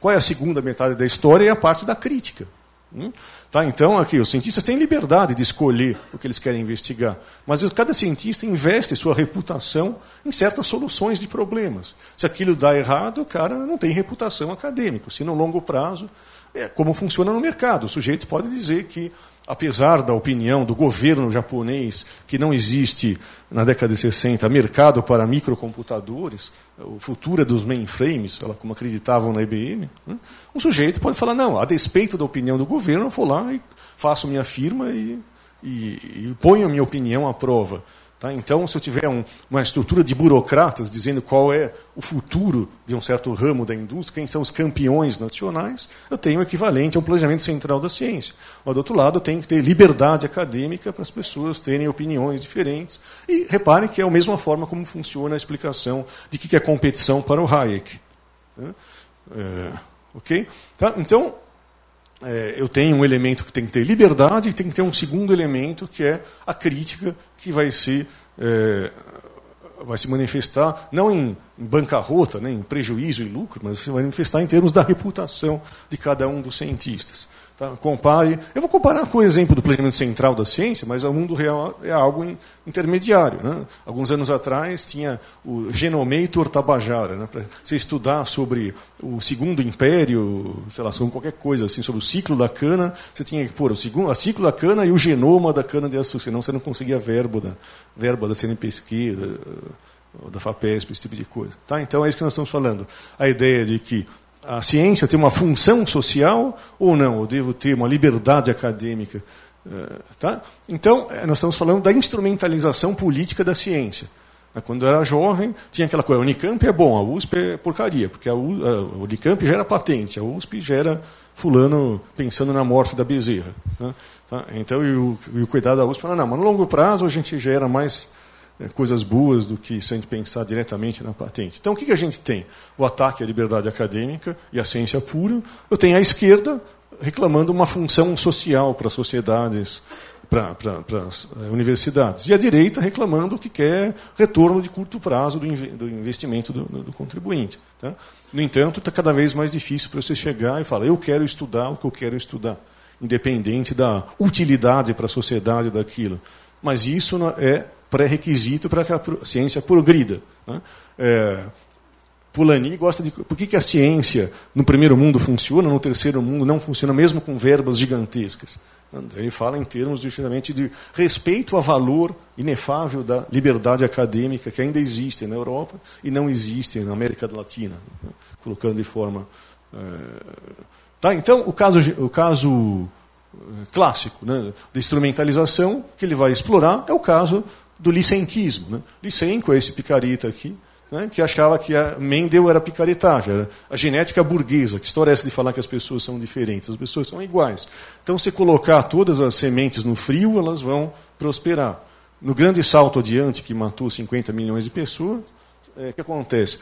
Qual é a segunda metade da história? É a parte da crítica. Hum? Tá, então, aqui, os cientistas têm liberdade de escolher o que eles querem investigar, mas cada cientista investe sua reputação em certas soluções de problemas. Se aquilo dá errado, o cara não tem reputação acadêmica. Se no longo prazo é como funciona no mercado. O sujeito pode dizer que, apesar da opinião do governo japonês que não existe, na década de 60, mercado para microcomputadores, o futuro é dos mainframes, como acreditavam na IBM, né? um sujeito pode falar, não, a despeito da opinião do governo, eu vou lá e faço minha firma e, e, e ponho a minha opinião à prova. Tá? Então, se eu tiver um, uma estrutura de burocratas dizendo qual é o futuro de um certo ramo da indústria, quem são os campeões nacionais, eu tenho o equivalente a um planejamento central da ciência. Mas, do outro lado, eu tenho que ter liberdade acadêmica para as pessoas terem opiniões diferentes. E reparem que é a mesma forma como funciona a explicação de que é competição para o Hayek. Né? É, ok? Tá? Então, é, eu tenho um elemento que tem que ter liberdade e tem que ter um segundo elemento que é a crítica que vai ser é, vai se manifestar não em, em bancarrota, né, em prejuízo e lucro, mas se manifestar em termos da reputação de cada um dos cientistas. Tá? Compare. Eu vou comparar com o exemplo do planejamento central da ciência, mas o mundo real é algo intermediário. Né? Alguns anos atrás tinha o Genomator Tabajara, né? para você estudar sobre o segundo império, sei lá, sobre qualquer coisa assim, sobre o ciclo da cana, você tinha que pôr o segundo, a ciclo da cana e o genoma da cana de açúcar, senão você não conseguia verbo da, verba da CNPq, da, da FAPESP, esse tipo de coisa. Tá? Então é isso que nós estamos falando. A ideia de que a ciência tem uma função social ou não? Eu devo ter uma liberdade acadêmica? Eh, tá? Então, eh, nós estamos falando da instrumentalização política da ciência. Quando eu era jovem, tinha aquela coisa: a Unicamp é bom, a USP é porcaria, porque a, Unicamp gera patente, a USP gera fulano pensando na morte da bezerra. Né? Tá? Então, e o, e o cuidado da USP fala: não, mas no longo prazo a gente gera mais coisas boas do que se a gente pensar diretamente na patente. Então, o que, a gente tem? O ataque à liberdade acadêmica e à ciência pura. Eu tenho a esquerda reclamando uma função social para as sociedades, para, as eh, universidades. E a direita reclamando que quer retorno de curto prazo do, investimento do, do contribuinte. Tá? No entanto, está cada vez mais difícil para você chegar e falar: eu quero estudar o que eu quero estudar, independente da utilidade para a sociedade daquilo. Mas isso é pré-requisito para que a ciência progrida. Né? É, Polanyi gosta de. Por que, que a ciência no primeiro mundo funciona, no terceiro mundo não funciona, mesmo com verbas gigantescas? Ele fala em termos justamente de respeito ao valor inefável da liberdade acadêmica que ainda existe na Europa e não existe na América Latina, né? colocando de forma. É... Tá, então, o caso, o caso clássico né, de instrumentalização que ele vai explorar é o caso do licenquismo. Né? Licenco é esse picareta aqui, né, que achava que a Mendel era picaretagem, era a genética burguesa. Que história é essa de falar que as pessoas são diferentes? As pessoas são iguais. Então, se colocar todas as sementes no frio, elas vão prosperar. No grande salto adiante, que matou 50 milhões de pessoas, é, o que acontece?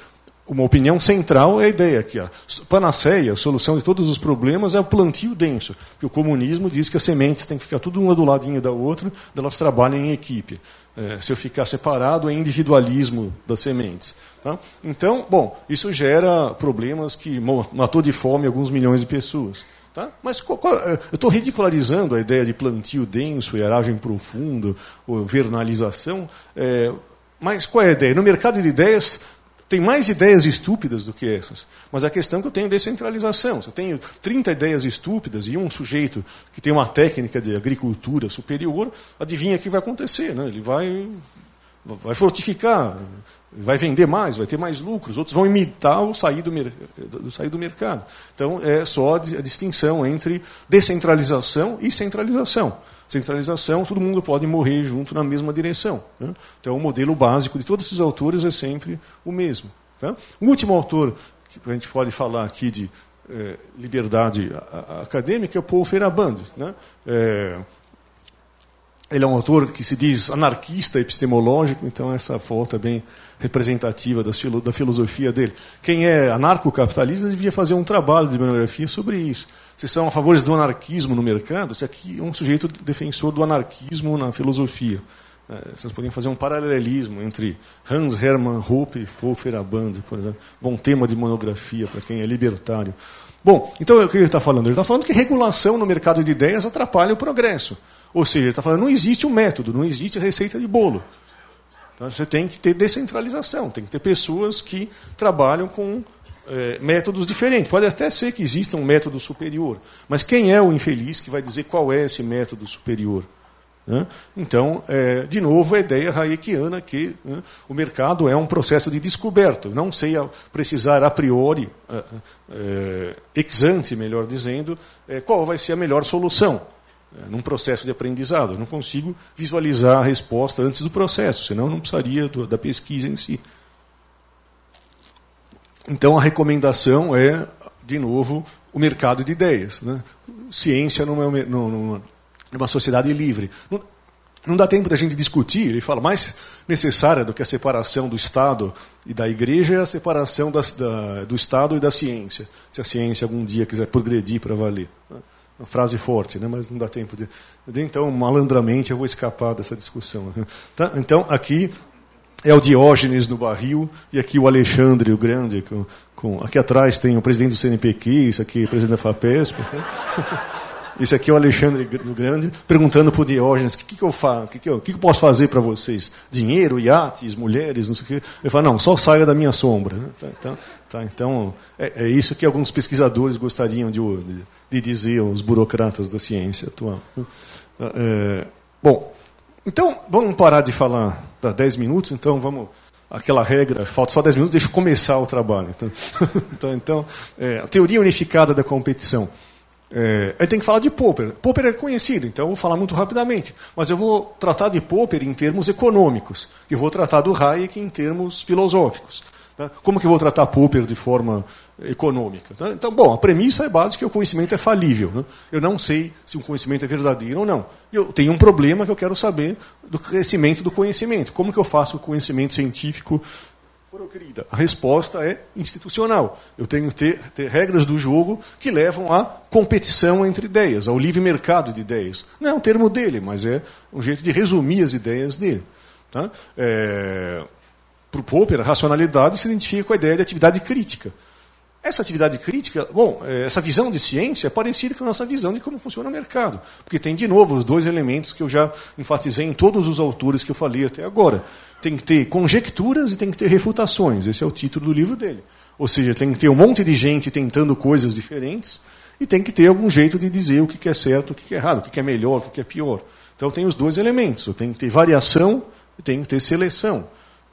Uma opinião central é a ideia que a panaceia, a solução de todos os problemas é o plantio denso. Porque o comunismo diz que as sementes têm que ficar tudo uma do ladinho da outra, elas trabalham em equipe. É, se eu ficar separado, é individualismo das sementes. Tá? Então, bom, isso gera problemas que matou de fome alguns milhões de pessoas. Tá? Mas qual, qual, é, eu estou ridicularizando a ideia de plantio denso, eragem profundo, ou vernalização. É, mas qual é a ideia? No mercado de ideias, tem mais ideias estúpidas do que essas. Mas a questão é que eu tenho descentralização. Se eu tenho 30 ideias estúpidas e um sujeito que tem uma técnica de agricultura superior, adivinha o que vai acontecer. Né? Ele vai, vai fortificar, vai vender mais, vai ter mais lucros. Outros vão imitar o sair do, o sair do mercado. Então, é só a distinção entre descentralização e centralização centralização, todo mundo pode morrer junto na mesma direção. Né? Então, o modelo básico de todos esses autores é sempre o mesmo. Tá? Último autor que a gente pode falar aqui de é, liberdade acadêmica é o Paul Feyerabend. Né? É, ele é um autor que se diz anarquista epistemológico, então essa foto é bem representativa da filosofia dele. Quem é anarcocapitalista devia fazer um trabalho de monografia sobre isso. Vocês são a favor do anarquismo no mercado? Esse aqui é um sujeito defensor do anarquismo na filosofia. É, vocês podem fazer um paralelismo entre Hans Hermann Hoppe e Feyerabend, por exemplo. Bom tema de monografia para quem é libertário. Bom, então o que ele está falando? Ele está falando que regulação no mercado de ideias atrapalha o progresso. Ou seja, ele está falando não existe um método, não existe receita de bolo. Então, você tem que ter descentralização, tem que ter pessoas que trabalham com é, métodos diferentes. Pode até ser que exista um método superior, mas quem é o infeliz que vai dizer qual é esse método superior? Né? Então, é, de novo, a ideia hayekiana que né, o mercado é um processo de descoberta. não sei precisar a priori, é, ex ante, melhor dizendo, é, qual vai ser a melhor solução é, num processo de aprendizado. Eu não consigo visualizar a resposta antes do processo, senão não precisaria da pesquisa em si. Então a recomendação é, de novo, o mercado de ideias. Né? Ciência numa, numa, numa sociedade livre. Não, não dá tempo da gente discutir, ele fala, mais necessária do que a separação do Estado e da Igreja é a separação das, da, do Estado e da ciência, se a ciência algum dia quiser progredir para valer. Né? Uma frase forte, né? mas não dá tempo de. Então, malandramente, eu vou escapar dessa discussão. Tá? Então, aqui é o Diógenes no barril, e aqui o Alexandre, o Grande. Com, com, aqui atrás tem o presidente do CNPq, isso aqui o presidente da FAPESP. Né? [laughs] Esse aqui é o Alexandre o Grande, perguntando para o Diógenes, o que, que, eu? O que, que, eu, que, que eu posso fazer para vocês? Dinheiro, iates, mulheres, não sei o quê. Ele fala, não, só saia da minha sombra. Né? Tá, então, tá, então é, é, isso que alguns pesquisadores gostariam de, de, de dizer aos burocratas da ciência atual. É, bom, então, vamos parar de falar para 10 minutos, então vamos. Aquela regra, falta só 10 minutos, deixa eu começar o trabalho. Então, [laughs] então, então é, a teoria unificada da competição. É, eu tenho que falar de Popper. Popper é conhecido, então eu vou falar muito rapidamente. Mas eu vou tratar de Popper em termos econômicos. E vou tratar do Hayek em termos filosóficos. Né? Como que eu vou tratar Popper de forma econômica? Né? Então, bom, a premissa é básica que o conhecimento é falível. Né? Eu não sei se um conhecimento é verdadeiro ou não. Eu tenho um problema que eu quero saber do crescimento do conhecimento. Como que eu faço o conhecimento científico querida, a resposta é institucional. Eu tenho que ter, ter, regras do jogo que levam à competição entre ideias, ao livre mercado de ideias. Não é um termo dele, mas é um jeito de resumir as ideias dele. Tá? É, Para o Popper, a racionalidade se identifica com a ideia de atividade crítica. Essa atividade crítica, bom, é, essa visão de ciência é parecida com a nossa visão de como funciona o mercado. Porque tem, de novo, os dois elementos que eu já enfatizei em todos os autores que eu falei até agora. Tem que ter conjecturas e tem que ter refutações. Esse é o título do livro dele. Ou seja, tem que ter um monte de gente tentando coisas diferentes e tem que ter algum jeito de dizer o que é certo, o que é errado, o que é melhor, o que é pior. Então tem os dois elementos. Tenho que ter variação e tenho que ter seleção.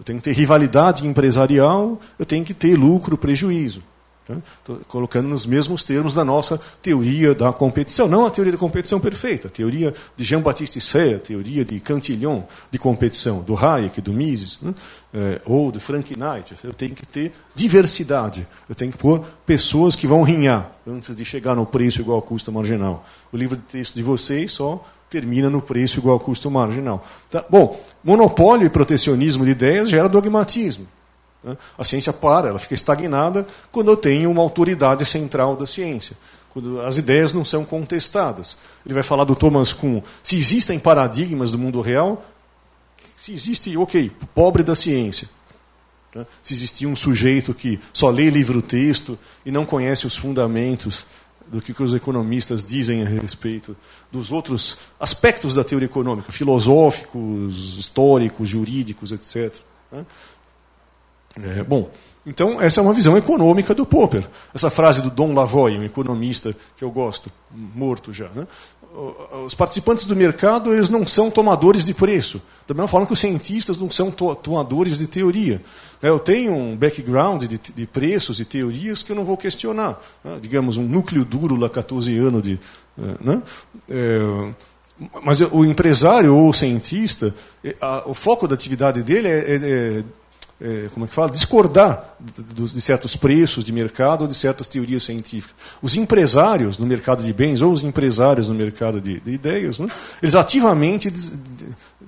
Eu tenho que ter rivalidade empresarial, eu tenho que ter lucro, prejuízo. Estou colocando nos mesmos termos da nossa teoria da competição. Não a teoria da competição perfeita, a teoria de Jean-Baptiste Say, a teoria de Cantillon de competição, do Hayek, do Mises, né? é, ou do Frank Knight. Eu tenho que ter diversidade. Eu tenho que pôr pessoas que vão rinhar antes de chegar no preço igual ao custo marginal. O livro de texto de vocês só termina no preço igual ao custo marginal. Tá? Bom, monopólio e protecionismo de ideias gera dogmatismo. Né? A ciência para, ela fica estagnada quando eu tenho uma autoridade central da ciência, quando as ideias não são contestadas. Ele vai falar do Thomas Kuhn. Se existem paradigmas do mundo real, se existe, ok, pobre da ciência. Né? Se existia um sujeito que só lê livro-texto e não conhece os fundamentos do que os economistas dizem a respeito dos outros aspectos da teoria econômica, filosóficos, históricos, jurídicos, etc. É, bom, então essa é uma visão econômica do Popper. Essa frase do Dom Lavoie, um economista que eu gosto, morto já. Né? Os participantes do mercado eles não são tomadores de preço, da mesma forma que os cientistas não são tomadores de teoria. É, eu tenho um background de, de preços e teorias que eu não vou questionar. Né? Digamos, um núcleo duro lacatosiano de. É, né? É, mas o empresário ou o cientista, o foco da atividade dele é, é, é é, como é que fala, discordar de, certos preços de mercado ou de certas teorias científicas. Os empresários no mercado de bens ou os empresários no mercado de, de ideias, né, eles ativamente dis,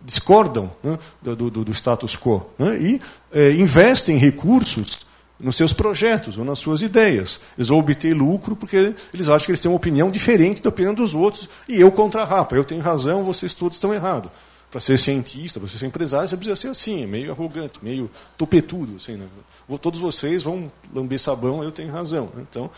discordam né, do, do, do, status quo né, e é, investem recursos nos seus projetos ou nas suas ideias. Eles vão obter lucro porque eles acham que eles têm uma opinião diferente da opinião dos outros e eu contra-rapa. Eu tenho razão, vocês todos estão errados para ser cientista, para ser empresário, você precisa ser assim, meio arrogante, meio topetudo. Assim, né? Todos vocês vão lamber sabão, eu tenho razão. Né? Então,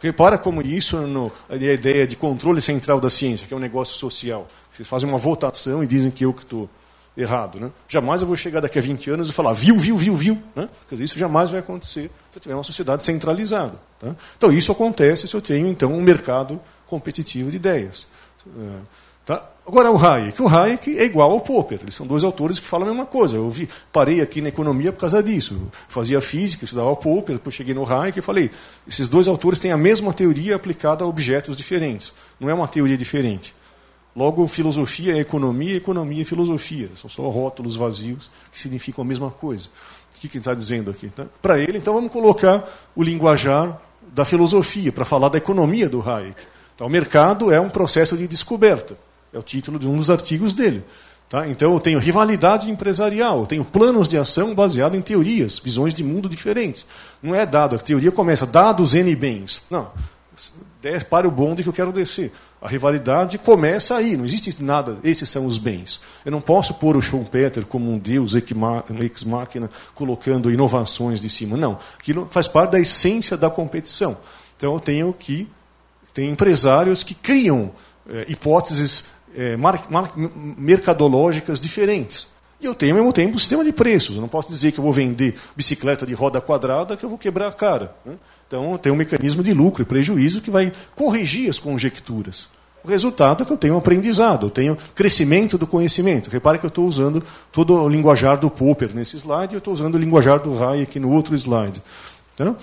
repara como isso, no, a ideia de controle central da ciência, que é um negócio social. Vocês fazem uma votação e dizem que eu que estou errado. Né? Jamais eu vou chegar daqui a 20 anos e falar, viu, viu, viu, viu. Né? Dizer, isso jamais vai acontecer se eu tiver uma sociedade centralizada. Tá? Então, isso acontece se eu tenho, então, um mercado competitivo de ideias. Tá? Agora, o Hayek. O Hayek é igual ao Popper. Eles são dois autores que falam a mesma coisa. Eu vi, parei aqui na economia por causa disso. Fazia física, estudava o Popper, depois cheguei no Hayek e falei: esses dois autores têm a mesma teoria aplicada a objetos diferentes. Não é uma teoria diferente. Logo, filosofia é economia, economia é filosofia. São só rótulos vazios que significam a mesma coisa. O que ele está dizendo aqui? Tá? Para ele, então, vamos colocar o linguajar da filosofia, para falar da economia do Hayek. Então, o mercado é um processo de descoberta. É o título de um dos artigos dele. Tá? Então eu tenho rivalidade empresarial, eu tenho planos de ação baseados em teorias, visões de mundo diferentes. Não é dado, a teoria começa, dados N bens. Não, para o bonde que eu quero descer. A rivalidade começa aí, não existe nada, esses são os bens. Eu não posso pôr o Schumpeter como um deus ex-máquina, colocando inovações de cima. Não, aquilo faz parte da essência da competição. Então eu tenho que, tem empresários que criam é, hipóteses é, mar, mar, mercadológicas diferentes. E eu tenho, ao mesmo tempo, um sistema de preços. Eu não posso dizer que eu vou vender bicicleta de roda quadrada que eu vou quebrar a cara. Né? Então, tem um mecanismo de lucro e prejuízo que vai corrigir as conjecturas. O resultado é que eu tenho aprendizado, eu tenho crescimento do conhecimento. Repare que eu estou usando todo o linguajar do Popper nesse slide eu estou usando o linguajar do Hayek no outro slide. Então,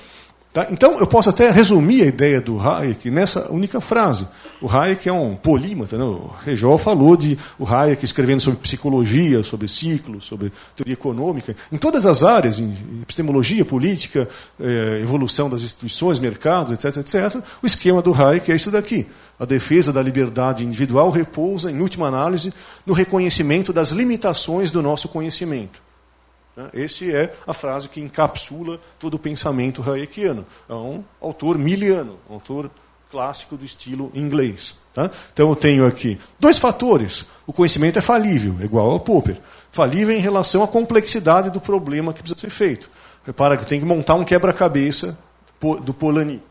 Tá? Então, eu posso até resumir a ideia do Hayek nessa única frase. O Hayek é um polímata. Né? O Rejol falou de o Hayek escrevendo sobre psicologia, sobre ciclos, sobre teoria econômica. Em todas as áreas, em epistemologia, política, eh, evolução das instituições, mercados, etc., etc., o esquema do Hayek é isso daqui. A defesa da liberdade individual repousa, em última análise, no reconhecimento das limitações do nosso conhecimento. Né? Essa é a frase que encapsula todo o pensamento hayekiano. É um autor miliano, um autor clássico do estilo inglês. Tá? Então eu tenho aqui dois fatores. O conhecimento é falível, igual ao Popper. Falível em relação à complexidade do problema que precisa ser feito. Repara que tem que montar um quebra-cabeça do Polanyi.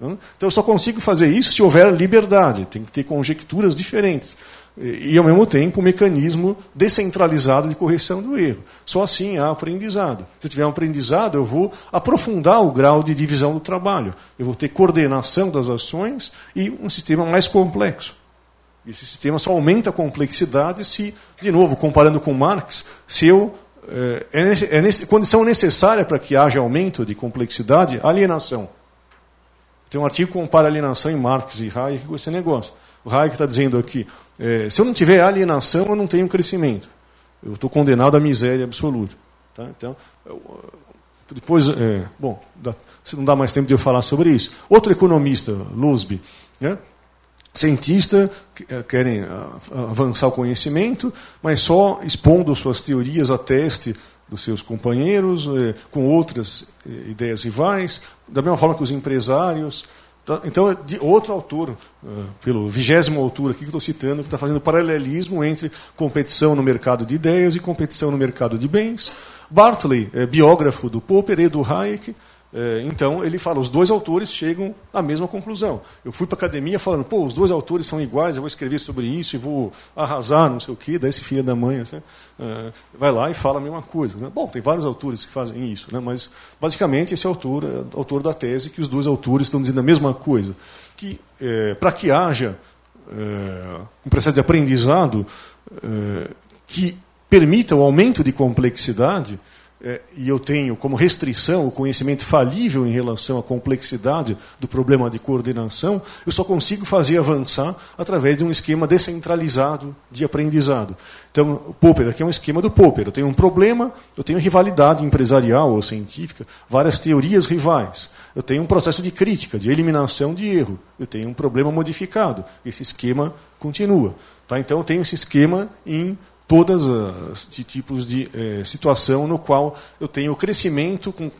Então eu só consigo fazer isso se houver liberdade, tem que ter conjecturas diferentes. E, ao mesmo tempo, um mecanismo descentralizado de correção do erro. Só assim há aprendizado. Se tiver um aprendizado, eu vou aprofundar o grau de divisão do trabalho. Eu vou ter coordenação das ações e um sistema mais complexo. Esse sistema só aumenta a complexidade se, de novo, comparando com Marx, se eu é, é, é condição necessária para que haja aumento de complexidade, alienação. Tem um artigo que compara alienação em Marx e Hayek com esse negócio. O Hayek está dizendo aqui, é, se eu não tiver alienação, eu não tenho crescimento. Eu estou condenado à miséria absoluta. Tá? Então, eu, depois, é, bom, dá, não dá mais tempo de eu falar sobre isso. Outro economista, Lusby, né? cientista, é, querem avançar o conhecimento, mas só expondo suas teorias a teste dos seus companheiros, eh, com outras eh, ideias rivais, da mesma forma que os empresários. Tá? Então, de outro autor, eh, pelo vigésimo autor aqui que estou citando, que está fazendo paralelismo entre competição no mercado de ideias e competição no mercado de bens. Bartley, biógrafo do Popper e do Hayek, então, ele fala, os dois autores chegam à mesma conclusão. Eu fui para a academia falando, pô, os dois autores são iguais, eu vou escrever sobre isso e vou arrasar, não sei o quê, daí esse filho da mãe assim, é, vai lá e fala a mesma coisa. Né? Bom, tem vários autores que fazem isso, né? mas basicamente esse autor é autor da tese que os dois autores estão dizendo a mesma coisa. Que é, para que haja é, um processo de aprendizado é, que permita o aumento de complexidade, é, e eu tenho como restrição o conhecimento falível em relação à complexidade do problema de coordenação, eu só consigo fazer avançar através de um esquema descentralizado de aprendizado. Então, o Popper aqui é um esquema do Popper. Eu tenho um problema, eu tenho rivalidade empresarial ou científica, várias teorias rivais. Eu tenho um processo de crítica, de eliminação de erro. Eu tenho um problema modificado. Esse esquema continua. Tá? Então, eu tenho esse esquema em todas as tipos de é, situação no qual eu tenho crescimento com,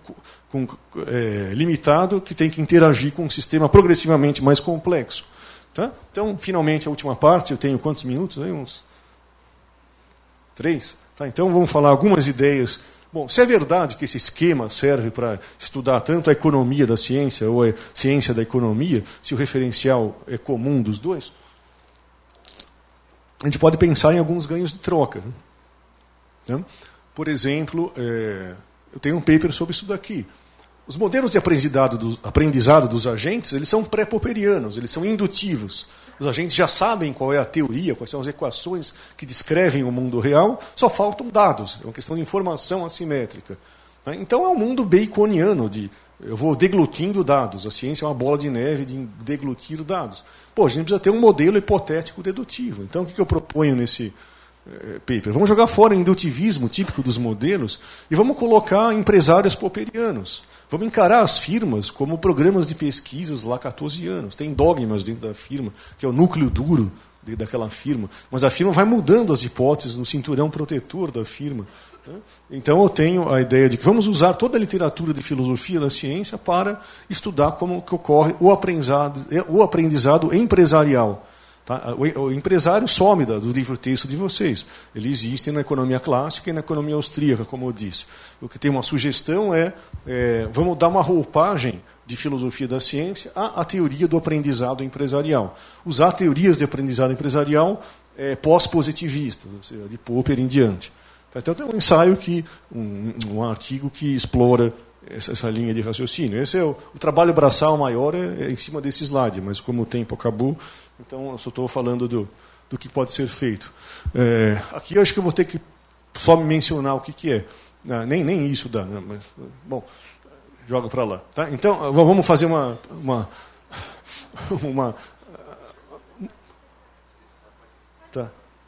com, é, limitado que tem que interagir com um sistema progressivamente mais complexo. Tá? Então, finalmente, a última parte, eu tenho quantos minutos? Aí? Uns três? Tá? Então, vamos falar algumas ideias. Bom, se é verdade que esse esquema serve para estudar tanto a economia da ciência ou a ciência da economia, se o referencial é comum dos dois, a gente pode pensar em alguns ganhos de troca. Né? Por exemplo, é, eu tenho um paper sobre isso daqui. Os modelos de aprendizado, do, aprendizado dos agentes eles são pré-popperianos, eles são indutivos. Os agentes já sabem qual é a teoria, quais são as equações que descrevem o mundo real, só faltam dados. É uma questão de informação assimétrica. Né? Então é um mundo baconiano de eu vou deglutindo dados. A ciência é uma bola de neve de deglutir dados. Pô, a gente precisa ter um modelo hipotético dedutivo. Então, o que eu proponho nesse eh, paper? Vamos jogar fora o indutivismo típico dos modelos e vamos colocar empresários popperianos. Vamos encarar as firmas como programas de pesquisas lacatosianos. Tem dogmas dentro da firma, que é o núcleo duro daquela firma. Mas a firma vai mudando as hipóteses no cinturão protetor da firma. Então eu tenho a ideia de que vamos usar toda a literatura de filosofia da ciência para estudar como que ocorre o aprendizado, o aprendizado empresarial. Tá? O empresário some do livro-texto de vocês. Ele existe na economia clássica e na economia austríaca, como eu disse. O que tem uma sugestão é, é vamos dar uma roupagem de filosofia da ciência à, à, teoria do aprendizado empresarial. Usar teorias de aprendizado empresarial é, pós-positivistas, de Popper em diante. Então tem um ensaio que, um, um artigo que explora essa, essa, linha de raciocínio. Esse é o, o trabalho braçal maior é, é, em cima desse slide, mas como o tempo acabou, então eu só estou falando do, do que pode ser feito. É, aqui eu acho que eu vou ter que só mencionar o que, que é. Ah, nem, nem isso dá, né? mas, bom, joga para lá. Tá? Então vamos fazer uma, uma, [laughs] uma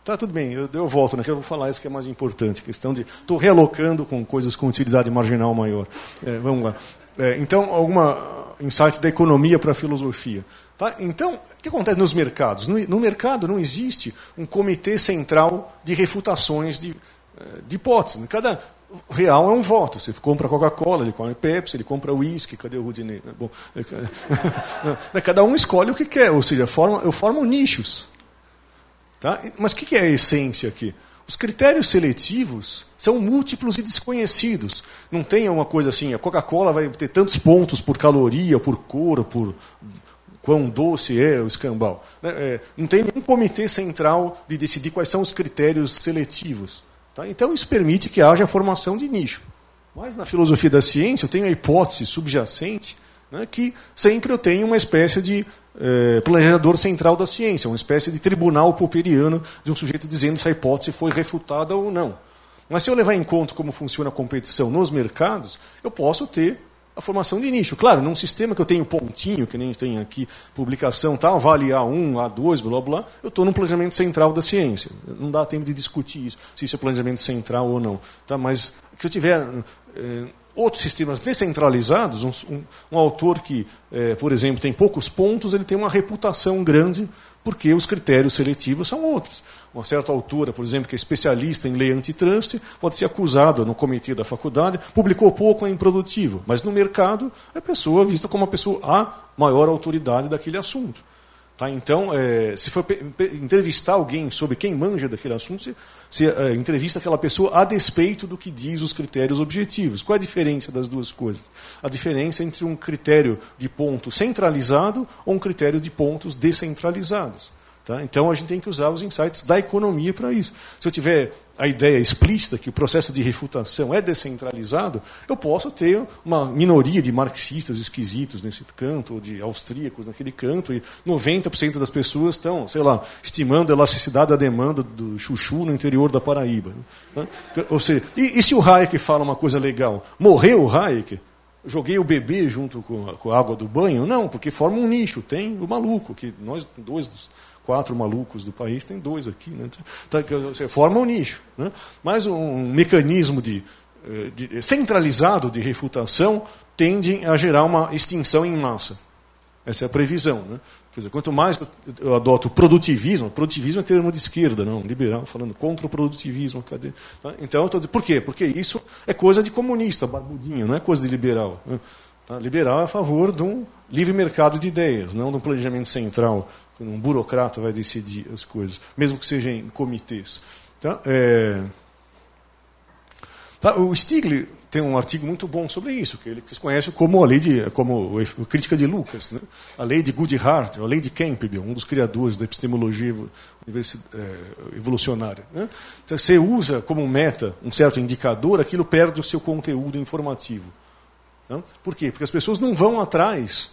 Tá, tudo bem, eu, eu volto, né? Eu vou falar isso que é mais importante. Questão de. Estou realocando com coisas com utilidade marginal maior. É, vamos lá. É, então, alguma insight da economia para a filosofia. Tá? Então, o que acontece nos mercados? No, no, mercado não existe um comitê central de refutações de, é, de hipóteses. Cada, real é um voto. Você compra Coca-Cola, ele come Pepsi, ele compra uísque, cadê o Rudinei? Bom, [laughs] né, cada um escolhe o que quer, ou seja, eu formo nichos. Tá? Mas o que é a essência aqui? Os critérios seletivos são múltiplos e desconhecidos. Não tem uma coisa assim, a Coca-Cola vai ter tantos pontos por caloria, por cor, por quão doce é o escambau. Né? É, não tem nenhum comitê central de decidir quais são os critérios seletivos. Tá? Então, isso permite que haja formação de nicho. Mas na filosofia da ciência, eu tenho a hipótese subjacente né, que sempre eu tenho uma espécie de é, planejador central da ciência, uma espécie de tribunal popperiano de um sujeito dizendo se a hipótese foi refutada ou não. Mas se eu levar em conta como funciona a competição nos mercados, eu posso ter a formação de nicho. Claro, num sistema que eu tenho pontinho, que nem tem aqui, publicação tal, vale A1, A2, blá blá, eu estou no planejamento central da ciência. Não dá tempo de discutir isso, se isso é planejamento central ou não. Tá? Mas que eu tiver eh, outros sistemas descentralizados, um, um, um autor que, eh, por exemplo, tem poucos pontos, ele tem uma reputação grande porque os critérios seletivos são outros. Uma certa autora, por exemplo, que é especialista em lei antitrust, pode ser acusada no comitê da faculdade, publicou pouco, é improdutivo, mas no mercado é pessoa vista como a pessoa a maior autoridade daquele assunto. Tá? Então, é, se for entrevistar alguém sobre quem manja daquele assunto, você, é, entrevista aquela pessoa a despeito do que diz os critérios objetivos. Qual é a diferença das duas coisas? A diferença entre um critério de ponto centralizado ou um critério de pontos descentralizados. Tá? Então a gente tem que usar os insights da economia para isso. Se eu tiver a ideia explícita que o processo de refutação é descentralizado, eu posso ter uma minoria de marxistas esquisitos nesse canto, ou de austríacos naquele canto, e 90% das pessoas estão, sei lá, estimando a elasticidade da demanda do chuchu no interior da Paraíba. Né? Ou seja, e, e se o Hayek fala uma coisa legal? Morreu o Hayek? joguei o bebê junto com a, água do banho? Não, porque forma um nicho. Tem o maluco, que nós dois quatro malucos do país, tem dois aqui. Né? Você forma um nicho. Né? Mas um mecanismo de, eh, de, centralizado de refutação tende a gerar uma extinção em massa. Essa é a previsão. Né? Quer dizer, quanto mais eu adoto produtivismo, produtivismo é termo de esquerda, não, liberal, falando contra o produtivismo. Cadê? Tá? Então, tô, por quê? Porque isso é coisa de comunista, barbudinho, não é coisa de liberal. Né? Tá? Liberal é a favor de um livre mercado de ideias, não de um planejamento central, que um burocrata vai decidir as coisas, mesmo que seja em comitês. Tá? É... Tá? O Stiglitz tem um artigo muito bom sobre isso, que ele vocês conhecem como a lei de, como a crítica de Lucas, né? a lei de Goodhart, a lei de Campbell, um dos criadores da epistemologia é, evolucionária. Né? Então, você usa como meta um certo indicador, aquilo perde o seu conteúdo informativo. Né? Por quê? Porque as pessoas não vão atrás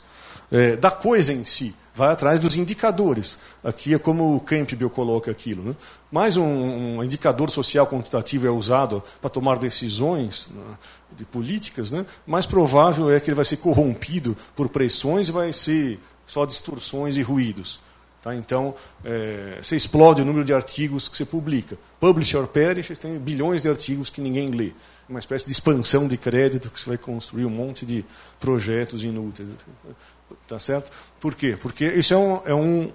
é, da coisa em si, vai atrás dos indicadores. Aqui é como o Campbell coloca aquilo. Né? Mais um, um, indicador social quantitativo é usado para tomar decisões né, de políticas, né? mais provável é que ele vai ser corrompido por pressões e vai ser só distorções e ruídos. Tá? Então, é, você explode o número de artigos que você publica. Publish or perish, tem bilhões de artigos que ninguém lê. Uma espécie de expansão de crédito que você vai construir um monte de projetos inúteis. Tá certo? Por quê? Porque isso é, um, é um,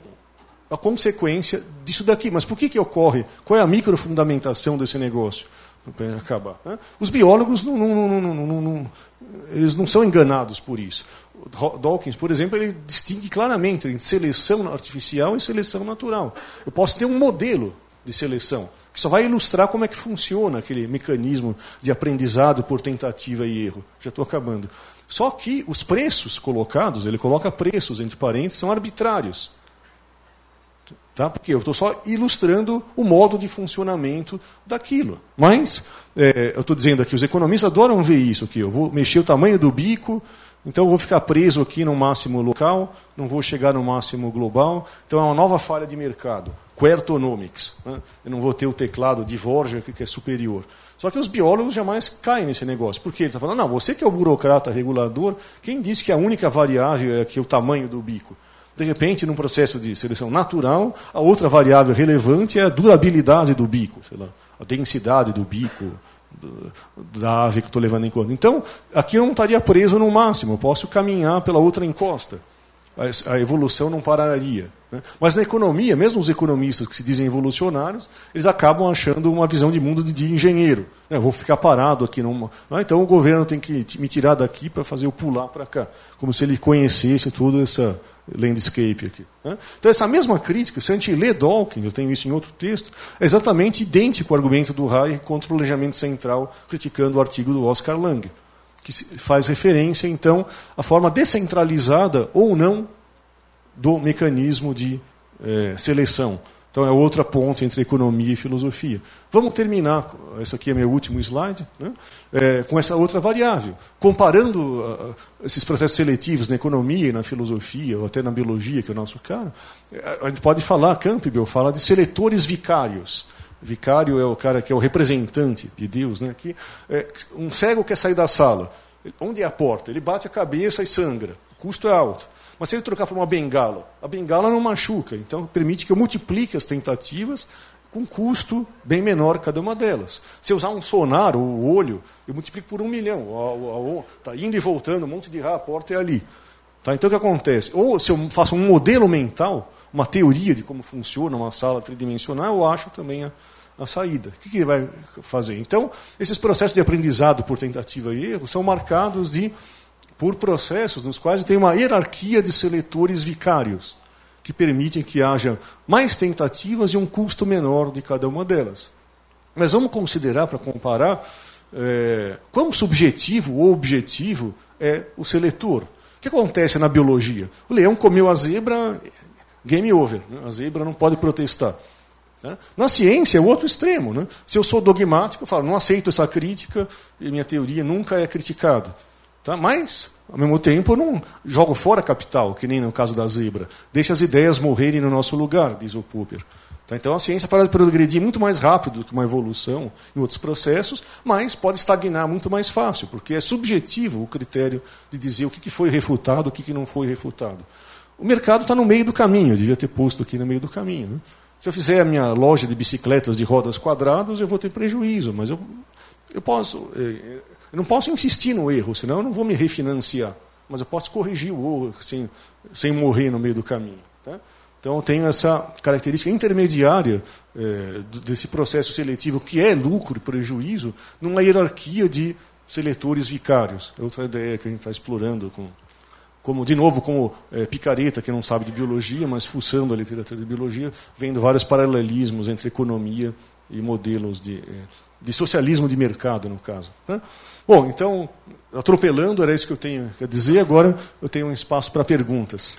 uma consequência disso daqui. Mas por que, que ocorre? Qual é a microfundamentação desse negócio? Para acabar. Né? Os biólogos não, não, não, não, eles não são enganados por isso. Dawkins, por exemplo, ele distingue claramente entre seleção artificial e seleção natural. Eu posso ter um modelo de seleção que só vai ilustrar como é que funciona aquele mecanismo de aprendizado por tentativa e erro. Já estou acabando. Só que os preços colocados, ele coloca preços entre parênteses, são arbitrários. Tá? Porque eu estou só ilustrando o modo de funcionamento daquilo. Mas, é, eu estou dizendo aqui, os economistas adoram ver isso aqui. Eu vou mexer o tamanho do bico, então eu vou ficar preso aqui no máximo local, não vou chegar no máximo global. Então é uma nova falha de mercado. Quertonomics. Né? Eu não vou ter o teclado de Dvorak, que é superior. Só que os biólogos jamais caem nesse negócio. Porque ele está falando, não, você que é o burocrata regulador, quem disse que a única variável é aqui o tamanho do bico? De repente, num processo de seleção natural, a outra variável relevante é a durabilidade do bico, sei lá, a densidade do bico, do, da ave que estou levando em conta. Então, aqui eu não estaria preso no máximo, eu posso caminhar pela outra encosta. A evolução não pararia. Né? Mas na economia, mesmo os economistas que se dizem evolucionários, eles acabam achando uma visão de mundo de, de engenheiro. Né? Vou ficar parado aqui. Numa... Ah, então o governo tem que me tirar daqui para fazer eu pular para cá. Como se ele conhecesse todo essa landscape aqui. Né? Então essa mesma crítica, se a gente lê Dawkins, eu tenho isso em outro texto, é exatamente idêntico ao argumento do Hayek contra o planejamento central, criticando o artigo do Oscar Lange que faz referência, então, à forma descentralizada ou não do mecanismo de é, seleção. Então, é outra ponte entre economia e filosofia. Vamos terminar, esse aqui é meu último slide, né, é, com essa outra variável. Comparando uh, esses processos seletivos na economia e na filosofia, ou até na biologia, que é o nosso cara, a gente pode falar, Campbell fala de seletores vicários. Vicário é o cara que é o representante de Deus. Né? Que, é, um cego quer sair da sala. Onde é a porta? Ele bate a cabeça e sangra. O custo é alto. Mas se ele trocar por uma bengala, a bengala não machuca. Então permite que eu multiplique as tentativas com custo bem menor cada uma delas. Se eu usar um sonar, o olho, eu multiplico por um milhão. Está indo e voltando, um monte de raio, a porta é ali. Tá? Então o que acontece? Ou se eu faço um modelo mental, uma teoria de como funciona uma sala tridimensional, eu acho também a, a saída. O que, que ele vai fazer? Então, esses processos de aprendizado por tentativa e erro são marcados de, por processos nos quais tem uma hierarquia de seletores vicários, que permitem que haja mais tentativas e um custo menor de cada uma delas. Mas vamos considerar, para comparar, é, quão subjetivo ou objetivo é o seletor. O que acontece na biologia? O leão comeu a zebra, game over. Né? A zebra não pode protestar. Né? Na ciência é o outro extremo. Né? Se eu sou dogmático, eu falo, não aceito essa crítica e minha teoria nunca é criticada. Tá? Mas, ao mesmo tempo, eu não jogo fora capital, que nem no caso da zebra. Deixa as ideias morrerem no nosso lugar, diz o Popper. Tá? Então a ciência pode progredir muito mais rápido do que uma evolução em outros processos, mas pode estagnar muito mais fácil, porque é subjetivo o critério de dizer o que foi refutado, o que não foi refutado. O mercado está no meio do caminho, eu devia ter posto aqui no meio do caminho. Né? Se eu fizer a minha loja de bicicletas de rodas quadradas, eu vou ter prejuízo, mas eu, eu posso. Eh, eu não posso insistir no erro, senão eu não vou me refinanciar. Mas eu posso corrigir o erro sem, sem morrer no meio do caminho. Tá? Então eu tenho essa característica intermediária é, desse processo seletivo, que é lucro e prejuízo, numa hierarquia de seletores vicários. É outra ideia que a gente está explorando com como de novo como é, picareta que não sabe de biologia, mas fuçando a literatura de biologia, vendo vários paralelismos entre economia e modelos de, é, de socialismo de mercado, no caso. Né? Bom, então, atropelando, era isso que eu tenho a dizer. Agora eu tenho um espaço para perguntas.